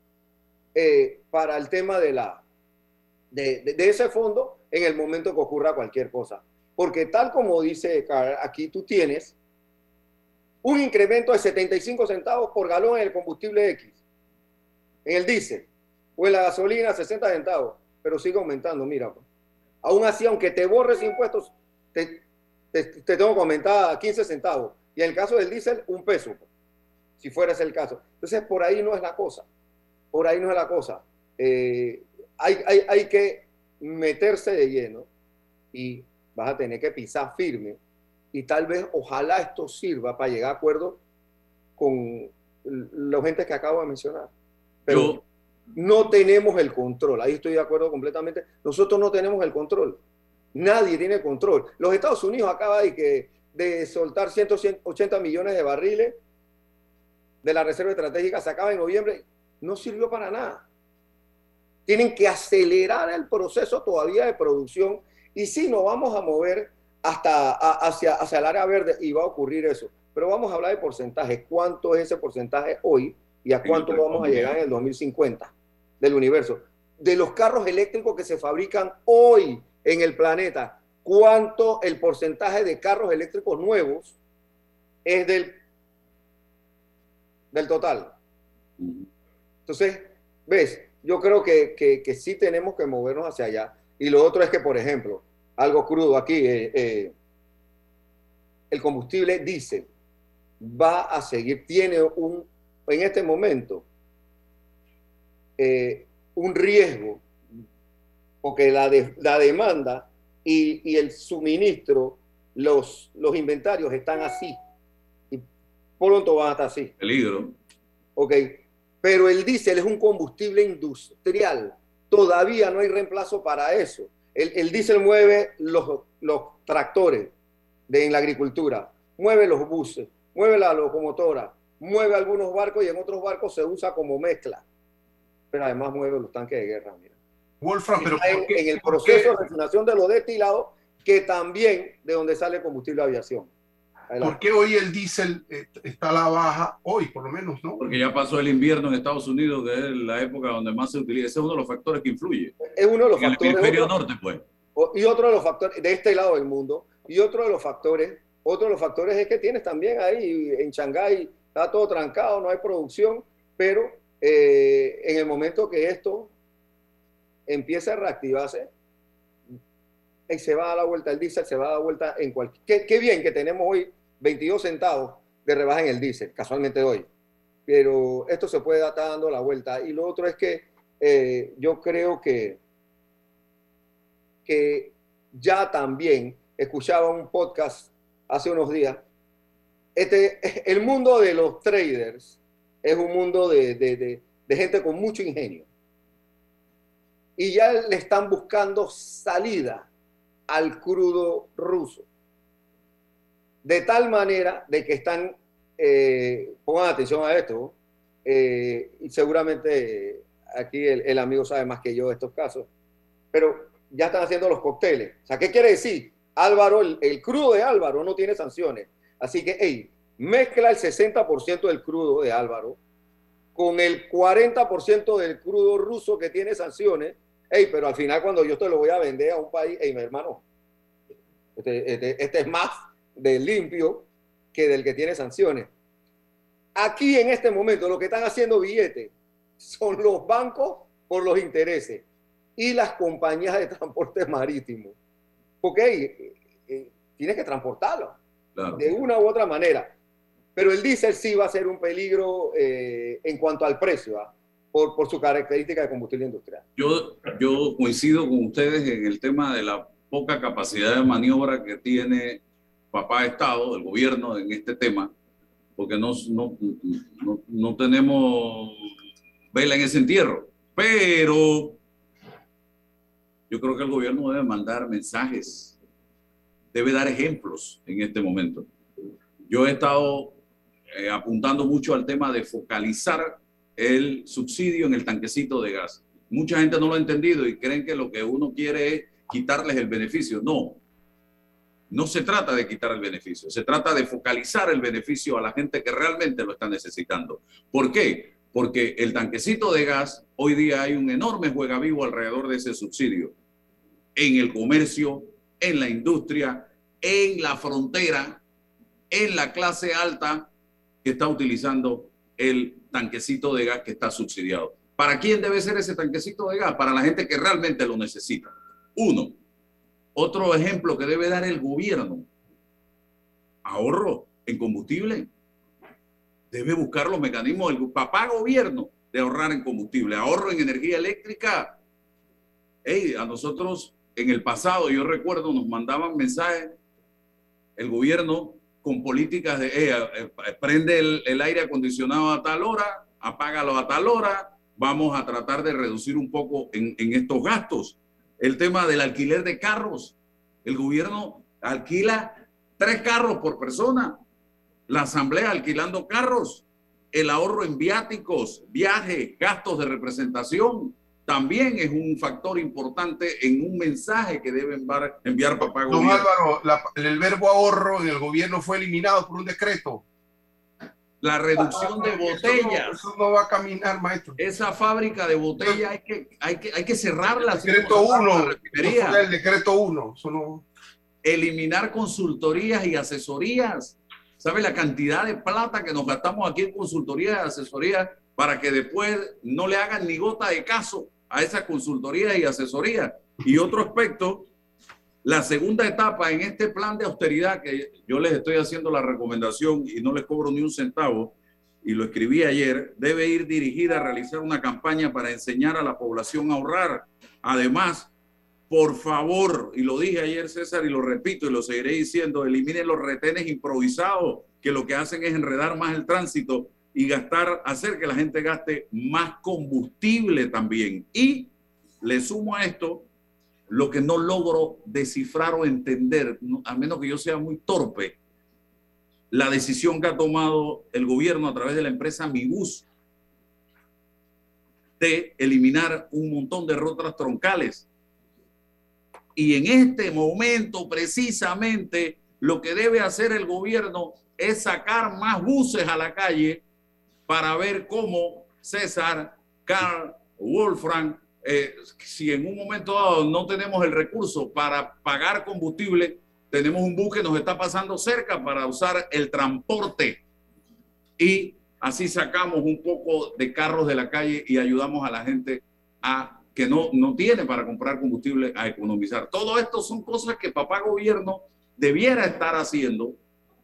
eh, para el tema de la, de, ese fondo en el momento que ocurra cualquier cosa. Porque tal como dice aquí tú tienes un incremento de 75 centavos por galón en el combustible X, en el diésel, o en la gasolina 60 centavos, pero sigue aumentando, mira. Pues. Aún así, aunque te borres impuestos, te, tengo que aumentar a 15 centavos. Y en el caso del diésel, un peso, pues, si fuera ese el caso. Entonces, por ahí no es la cosa. Por ahí no es la cosa. Eh, hay, que meterse de lleno y vas a tener que pisar firme y tal vez ojalá esto sirva para llegar a acuerdo con los gentes que acabo de mencionar. Pero no tenemos el control, ahí estoy de acuerdo completamente. Nosotros no tenemos el control. Nadie tiene control. Los Estados Unidos acaba de, que, de soltar 180 millones de barriles de la Reserva Estratégica, se acaba en noviembre, no sirvió para nada. Tienen que acelerar el proceso todavía de producción y si nos vamos a mover hasta hacia, hacia el área verde y va a ocurrir eso. Pero vamos a hablar de porcentaje. ¿Cuánto es ese porcentaje hoy y a cuánto vamos a llegar en el 2050 del universo? De los carros eléctricos que se fabrican hoy en el planeta, ¿cuánto el porcentaje de carros eléctricos nuevos es del, del total? Entonces, ¿ves? Yo creo que, que, sí tenemos que movernos hacia allá. Y lo otro es que, por ejemplo, algo crudo aquí, eh, eh, el combustible diésel va a seguir, tiene un, en este momento, eh, un riesgo, porque la, la demanda y, y, el suministro, los, los inventarios están así. Y pronto van a estar así. Peligro. Ok. Pero el diésel es un combustible industrial. Todavía no hay reemplazo para eso. El, el diésel mueve los, los tractores de, en la agricultura, mueve los buses, mueve la locomotora, mueve algunos barcos y en otros barcos se usa como mezcla. Pero además mueve los tanques de guerra. Mira. Wolfram, pero en, en, el proceso de refinación de los destilados, que también de donde sale combustible de aviación. ¿Por qué hoy el diésel está a la baja? Hoy, por lo menos, ¿no? Porque ya pasó el invierno en Estados Unidos, que es la época donde más se utiliza. Ese es uno de los factores que influye. Es uno de los en factores. el hemisferio norte, pues. Y otro de los factores, de este lado del mundo, y otro de los factores, otro de los factores es que tienes también ahí en Shanghái, está todo trancado, no hay producción, pero eh, en el momento que esto empieza a reactivarse, y se va a dar la vuelta el diésel, se va a dar vuelta en cualquier... Qué, qué, bien que tenemos hoy 22 centavos de rebaja en el diésel, casualmente hoy. Pero esto se puede estar dando la vuelta. Y lo otro es que eh, yo creo que, que ya también escuchaba un podcast hace unos días. Este, el mundo de los traders es un mundo de, de, de gente con mucho ingenio. Y ya le están buscando salida al crudo ruso. De tal manera de que están, eh, pongan atención a esto, eh, y seguramente aquí el, el, amigo sabe más que yo de estos casos, pero ya están haciendo los cócteles. O sea, ¿qué quiere decir? Álvaro, el, el crudo de Álvaro no tiene sanciones. Así que, hey, mezcla el 60% del crudo de Álvaro con el 40% del crudo ruso que tiene sanciones Hey, pero al final cuando yo te lo voy a vender a un país, hey, mi hermano, este, este, este, es más del limpio que del que tiene sanciones. Aquí en este momento lo que están haciendo billetes son los bancos por los intereses y las compañías de transporte marítimo. Porque hey, eh, eh, tienes que transportarlo claro. de una u otra manera. Pero el diésel sí va a ser un peligro eh, en cuanto al precio. ¿ah? Por, su característica de combustible industrial. Yo, yo coincido con ustedes en el tema de la poca capacidad de maniobra que tiene papá Estado, el gobierno en este tema, porque no, no, no, no tenemos vela en ese entierro. Pero yo creo que el gobierno debe mandar mensajes, debe dar ejemplos en este momento. Yo he estado eh, apuntando mucho al tema de focalizar el subsidio en el tanquecito de gas. Mucha gente no lo ha entendido y creen que lo que uno quiere es quitarles el beneficio. No, no se trata de quitar el beneficio, se trata de focalizar el beneficio a la gente que realmente lo está necesitando. ¿Por qué? Porque el tanquecito de gas, hoy día hay un enorme juega vivo alrededor de ese subsidio. En el comercio, en la industria, en la frontera, en la clase alta que está utilizando el tanquecito de gas que está subsidiado. ¿Para quién debe ser ese tanquecito de gas? Para la gente que realmente lo necesita. Uno. Otro ejemplo que debe dar el gobierno. Ahorro en combustible. Debe buscar los mecanismos del papá gobierno de ahorrar en combustible. Ahorro en energía eléctrica. A nosotros en el pasado, yo recuerdo, nos mandaban mensajes el gobierno con políticas de eh, eh, prende el, aire acondicionado a tal hora, apágalo a tal hora, vamos a tratar de reducir un poco en, en estos gastos. El tema del alquiler de carros, el gobierno alquila tres carros por persona, la asamblea alquilando carros, el ahorro en viáticos, viajes, gastos de representación, también es un factor importante en un mensaje que debe enviar, papá Don gobierno. Álvaro, la, el verbo ahorro en el gobierno fue eliminado por un decreto. La reducción de botellas. Eso no, eso no va a caminar, maestro. Esa fábrica de botellas hay que, hay que, hay que cerrarla. Decreto 1. El decreto 1. No... Eliminar consultorías y asesorías. ¿Sabe la cantidad de plata que nos gastamos aquí en consultorías y asesorías para que después no le hagan ni gota de caso a esa consultoría y asesoría. Y otro aspecto La segunda etapa en este plan de austeridad que yo les estoy haciendo la recomendación y no les cobro ni un centavo, y lo escribí ayer, debe ir dirigida a realizar una campaña para enseñar a la población a ahorrar. Además, por favor, y lo dije ayer César y lo repito y lo seguiré diciendo, eliminen los retenes improvisados que lo que hacen es enredar más el tránsito y gastar, hacer que la gente gaste más combustible también. Y le sumo a esto lo que no logro descifrar o entender, a menos que yo sea muy torpe, la decisión que ha tomado el gobierno a través de la empresa Mibus de eliminar un montón de rutas troncales. Y en este momento, precisamente, lo que debe hacer el gobierno es sacar más buses a la calle para ver cómo César, Carl, Wolfram, eh, si en un momento dado no tenemos el recurso para pagar combustible, tenemos un bus que nos está pasando cerca para usar el transporte y así sacamos un poco de carros de la calle y ayudamos a la gente a que no, no tiene para comprar combustible a economizar. Todo esto son cosas que papá gobierno debiera estar haciendo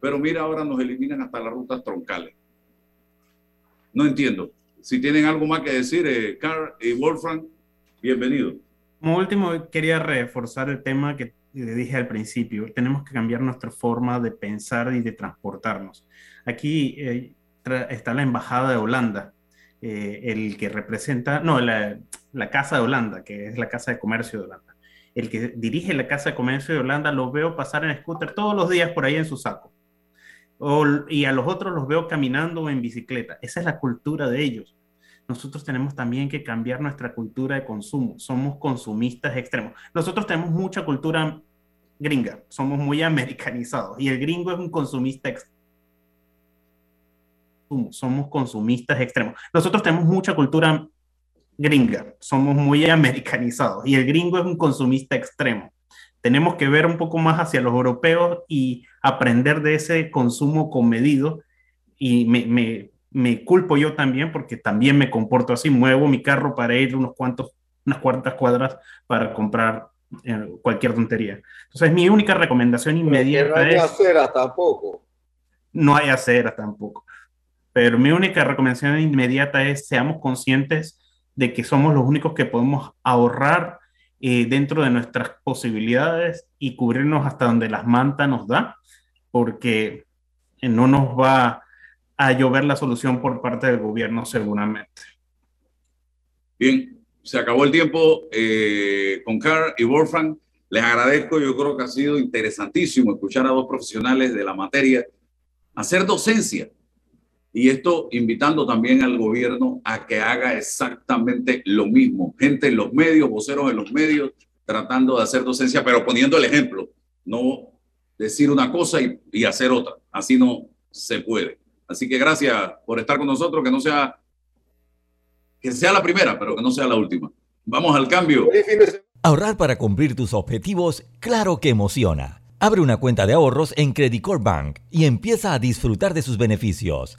pero mira, ahora nos eliminan hasta las rutas troncales. No entiendo. Si tienen algo más que decir, eh, Carl y Wolfram, bienvenido. Como último, quería reforzar el tema que le dije al principio. Tenemos que cambiar nuestra forma de pensar y de transportarnos. Aquí eh, está la Embajada de Holanda, eh, el que representa, no, la, la Casa de Holanda, que es la Casa de Comercio de Holanda. El que dirige la Casa de Comercio de Holanda lo veo pasar en scooter todos los días por ahí en su saco y a los otros los veo caminando en bicicleta. Esa es la cultura de ellos. Nosotros tenemos también que cambiar nuestra cultura de consumo. Somos consumistas extremos. Nosotros tenemos mucha cultura gringa, somos muy americanizados y el gringo es un consumista extremo. Somos consumistas extremos. Nosotros tenemos mucha cultura gringa, somos muy americanizados y el gringo es un consumista extremo. Tenemos que ver un poco más hacia los europeos y aprender de ese consumo comedido. Y me, me, culpo yo también porque también me comporto así, muevo mi carro para ir unos cuantos, unas cuantas cuadras para comprar eh, cualquier tontería. Entonces, mi única recomendación inmediata no hay aceras tampoco. No hay aceras tampoco. Pero mi única recomendación inmediata es seamos conscientes de que somos los únicos que podemos ahorrar eh, dentro de nuestras posibilidades y cubrirnos hasta donde las mantas nos da, porque no nos va a llover la solución por parte del gobierno seguramente. Bien, se acabó el tiempo eh, con Carl y Wolfgang. Les agradezco, yo creo que ha sido interesantísimo escuchar a dos profesionales de la materia hacer docencia y esto invitando también al gobierno a que haga exactamente lo mismo. Gente en los medios, voceros en los medios, tratando de hacer docencia, pero poniendo el ejemplo. No decir una cosa y, hacer otra. Así no se puede. Así que gracias por estar con nosotros, que no sea, que sea la primera, pero que no sea la última. Vamos al cambio. Ahorrar para cumplir tus objetivos, claro que emociona. Abre una cuenta de ahorros en Credit Bank y empieza a disfrutar de sus beneficios.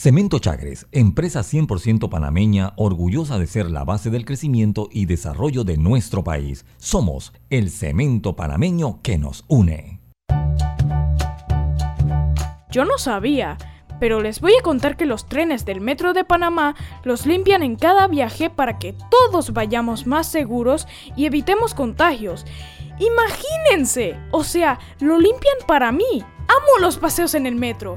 Cemento Chagres, empresa 100% panameña, orgullosa de ser la base del crecimiento y desarrollo de nuestro país. Somos el cemento panameño que nos une. Yo no sabía, pero les voy a contar que los trenes del Metro de Panamá los limpian en cada viaje para que todos vayamos más seguros y evitemos contagios. Imagínense, o sea, lo limpian para mí. Amo los paseos en el metro.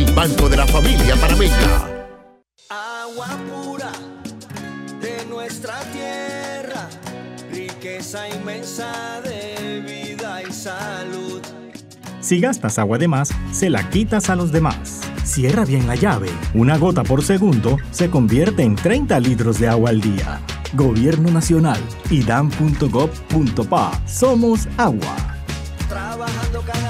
el banco de la familia panameña. Agua pura de nuestra tierra, riqueza inmensa de vida y salud. Si gastas agua de más, se la quitas a los demás. Cierra bien la llave. Una gota por segundo se convierte en 30 litros de agua al día. Gobierno Nacional, idam.gov.pa. Somos agua. Trabajando cada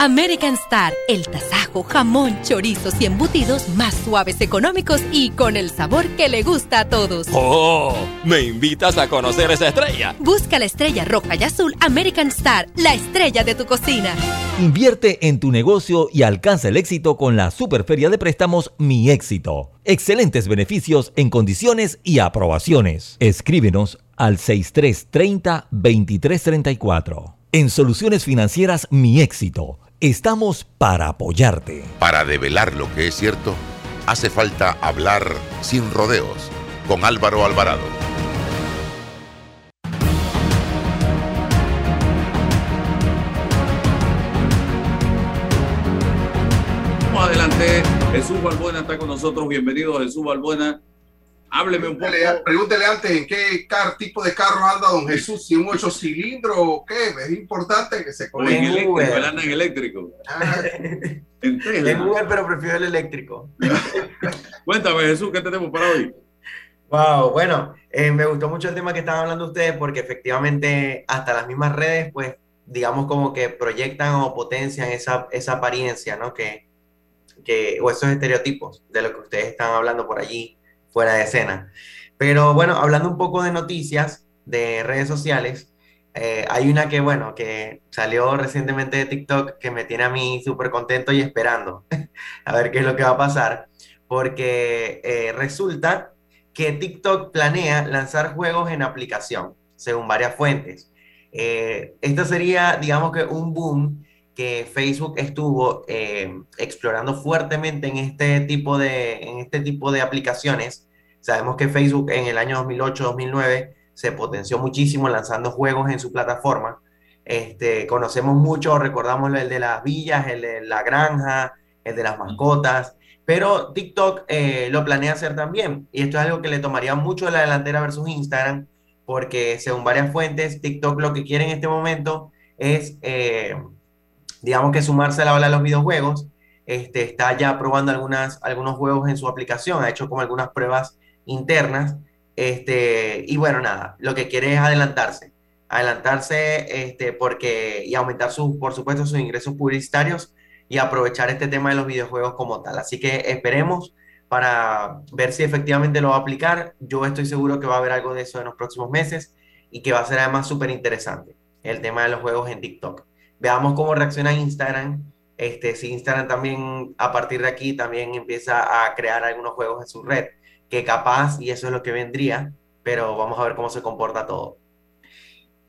American Star, el tasajo, jamón, chorizos y embutidos más suaves, económicos y con el sabor que le gusta a todos. ¡Oh! ¿Me invitas a conocer esa estrella? Busca la estrella roja y azul American Star, la estrella de tu cocina. Invierte en tu negocio y alcanza el éxito con la Superferia de Préstamos Mi Éxito. Excelentes beneficios en condiciones y aprobaciones. Escríbenos al 6330-2334. En Soluciones Financieras Mi Éxito. Estamos para apoyarte. Para develar lo que es cierto, hace falta hablar sin rodeos con Álvaro Alvarado. Vamos adelante. Jesús Balbuena está con nosotros. Bienvenido, Jesús Balbuena. Hábleme un poco. Pregúntele, pregúntele antes en qué car- tipo de carro anda don Jesús, si un ocho cilindros o qué. Es importante que se O en eléctrico, él anda en eléctrico. Ah, En Tesla. En Uber, pero prefiero el eléctrico. Cuéntame, Jesús, ¿qué tenemos para hoy? Wow, bueno, eh, me gustó mucho el tema que estaban hablando ustedes porque efectivamente hasta las mismas redes, pues, digamos como que proyectan o potencian esa, esa apariencia, ¿no? Que, que, o esos estereotipos de lo que ustedes están hablando por allí, fuera de escena. Pero bueno, hablando un poco de noticias de redes sociales, eh, hay una que, bueno, que salió recientemente de TikTok que me tiene a mí súper contento y esperando a ver qué es lo que va a pasar, porque eh, resulta que TikTok planea lanzar juegos en aplicación, según varias fuentes. Eh, esto sería, digamos que un boom que Facebook estuvo eh, explorando fuertemente en este tipo de, en este tipo de aplicaciones. Sabemos que Facebook en el año 2008-2009 se potenció muchísimo lanzando juegos en su plataforma. Este, conocemos mucho, recordamos el de las villas, el de la granja, el de las mascotas, pero TikTok eh, lo planea hacer también. Y esto es algo que le tomaría mucho la delantera versus Instagram, porque según varias fuentes, TikTok lo que quiere en este momento es, eh, digamos que sumarse a la ola de los videojuegos. Este, está ya probando algunas, algunos juegos en su aplicación, ha hecho como algunas pruebas internas. Este, y bueno, nada, lo que quiere es adelantarse adelantarse este, porque, y aumentar sus, por supuesto, sus ingresos publicitarios y aprovechar este tema de los videojuegos como tal. Así que esperemos para ver si efectivamente lo va a aplicar. Yo estoy seguro que va a haber algo de eso en los próximos meses y que va a ser además súper interesante el tema de los juegos en TikTok. Veamos cómo reacciona Instagram. Este, si Instagram también a partir de aquí también empieza a crear algunos juegos en su red, que capaz, y eso es lo que vendría, pero vamos a ver cómo se comporta todo.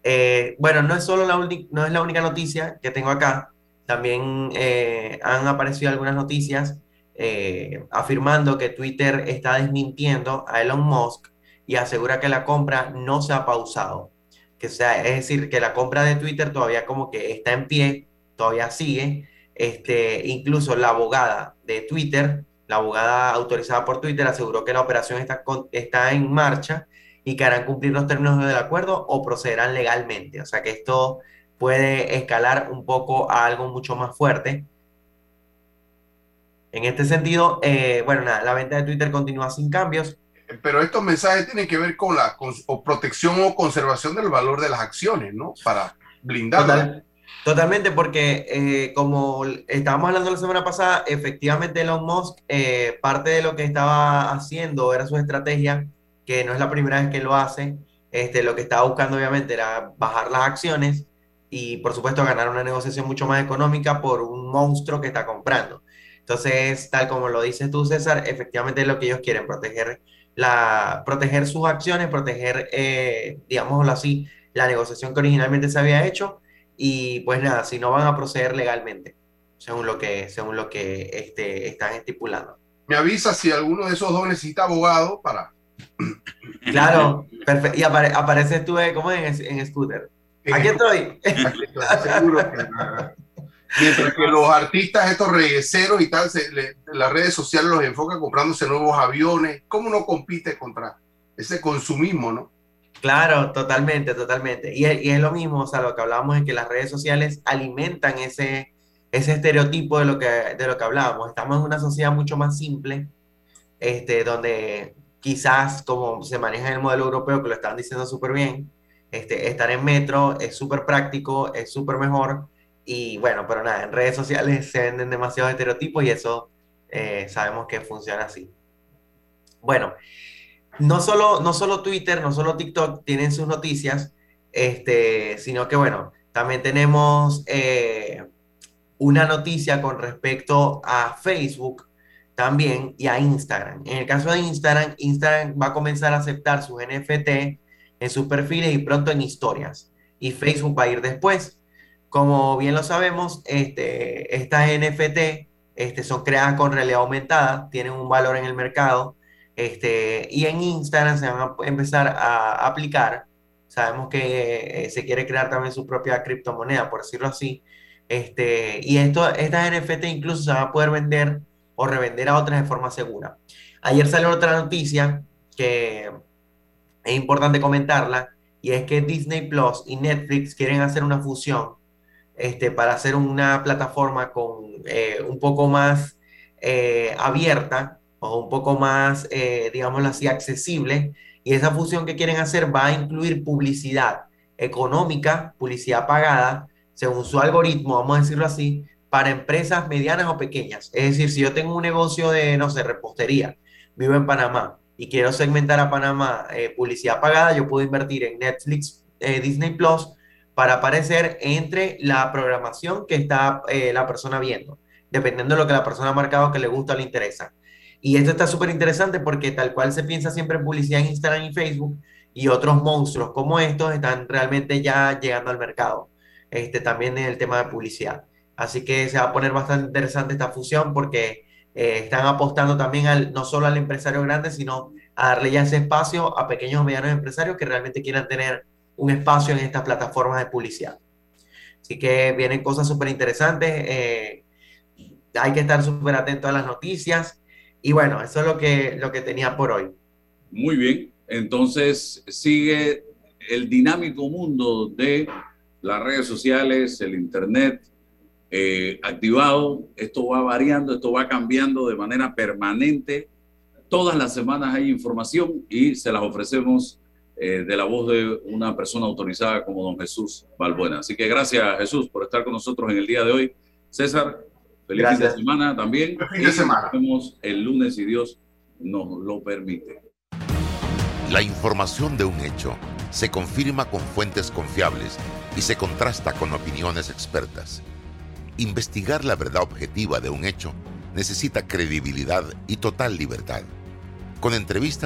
Eh, bueno, no es solo la, no es la única noticia que tengo acá, también eh, han aparecido algunas noticias eh, afirmando que Twitter está desmintiendo a Elon Musk y asegura que la compra no se ha pausado. Que sea, es decir, que la compra de Twitter todavía como que está en pie, todavía sigue. Este, incluso la abogada de Twitter, la abogada autorizada por Twitter, aseguró que la operación está, está en marcha y que harán cumplir los términos del acuerdo o procederán legalmente. O sea que esto puede escalar un poco a algo mucho más fuerte. En este sentido, eh, bueno, nada, la venta de Twitter continúa sin cambios. Pero estos mensajes tienen que ver con la protección o conservación del valor de las acciones, ¿no? Para blindar. totalmente, porque eh, como estábamos hablando la semana pasada, efectivamente Elon Musk, eh, parte de lo que estaba haciendo era su estrategia que no es la primera vez que lo hace. Este, lo que estaba buscando obviamente era bajar las acciones y por supuesto ganar una negociación mucho más económica por un monstruo que está comprando. Entonces, tal como lo dices tú, César, efectivamente es lo que ellos quieren, proteger, la, proteger sus acciones, proteger, eh, digámoslo así, la negociación que originalmente se había hecho y pues nada, si no van a proceder legalmente, según lo que, según lo que este, están estipulando. Me avisa si alguno de esos dos necesita abogado para Claro, perfecto. Y apareces tú, ¿cómo en, en scooter? Aquí estoy. seguro que Mientras que los artistas, estos reyeseros y tal, las redes sociales los enfocan comprándose nuevos aviones. ¿Cómo no compite contra ese consumismo, no? Claro, totalmente, totalmente. Y, y, es lo mismo, o sea, lo que hablábamos es que las redes sociales alimentan ese, ese estereotipo de lo, que, de lo que hablábamos. Estamos en una sociedad mucho más simple, este, donde quizás como se maneja en el modelo europeo, que lo están diciendo súper bien, este, estar en metro es súper práctico, es súper mejor. Y bueno, pero nada, en redes sociales se venden demasiados estereotipos y eso eh, sabemos que funciona así. Bueno, no solo, no solo Twitter, no solo TikTok tienen sus noticias, este, sino que bueno, también tenemos eh, una noticia con respecto a Facebook también y a Instagram. En el caso de Instagram, Instagram va a comenzar a aceptar sus NFT en sus perfiles y pronto en historias. Y Facebook va a ir después. Como bien lo sabemos, este, estas NFT este, son creadas con realidad aumentada, tienen un valor en el mercado. Este, y en Instagram se van a empezar a aplicar. Sabemos que eh, se quiere crear también su propia criptomoneda, por decirlo así. Y estas NFT incluso se van a poder vender o revender a otras de forma segura. Ayer salió otra noticia que es importante comentarla y es que Disney Plus y Netflix quieren hacer una fusión este, para hacer una plataforma con eh, un poco más eh, abierta o un poco más, eh, digámoslo así, accesible. Y esa fusión que quieren hacer va a incluir publicidad económica, publicidad pagada, según su algoritmo, vamos a decirlo así, para empresas medianas o pequeñas. Es decir, si yo tengo un negocio de, no sé, repostería, vivo en Panamá y quiero segmentar a Panamá eh, publicidad pagada, yo puedo invertir en Netflix, Disney Plus, para aparecer entre la programación que está eh, la persona viendo, dependiendo de lo que la persona ha marcado que le gusta o le interesa. Y esto está súper interesante porque tal cual se piensa siempre en publicidad en Instagram y Facebook y otros monstruos como estos están realmente ya llegando al mercado. Este, también en el tema de publicidad. Así que se va a poner bastante interesante esta fusión porque eh, están apostando también al, no solo al empresario grande, sino a darle ya ese espacio a pequeños o medianos empresarios que realmente quieran tener un espacio en estas plataformas de publicidad. Así que vienen cosas súper interesantes. Eh, hay que estar súper atentos a las noticias. Y bueno, eso es lo que, lo que tenía por hoy. Muy bien. Entonces sigue el dinámico mundo de las redes sociales, el Internet, eh, activado. Esto va variando, esto va cambiando de manera permanente. Todas las semanas hay información y se las ofrecemos eh, de la voz de una persona autorizada como don Jesús Balbuena. Así que gracias Jesús por estar con nosotros en el día de hoy. César, feliz fin de semana también. Feliz fin de semana. Nos vemos el lunes si Dios nos lo permite. La información de un hecho se confirma con fuentes confiables y se contrasta con opiniones expertas. Investigar la verdad objetiva de un hecho necesita credibilidad y total libertad. Con entrevistas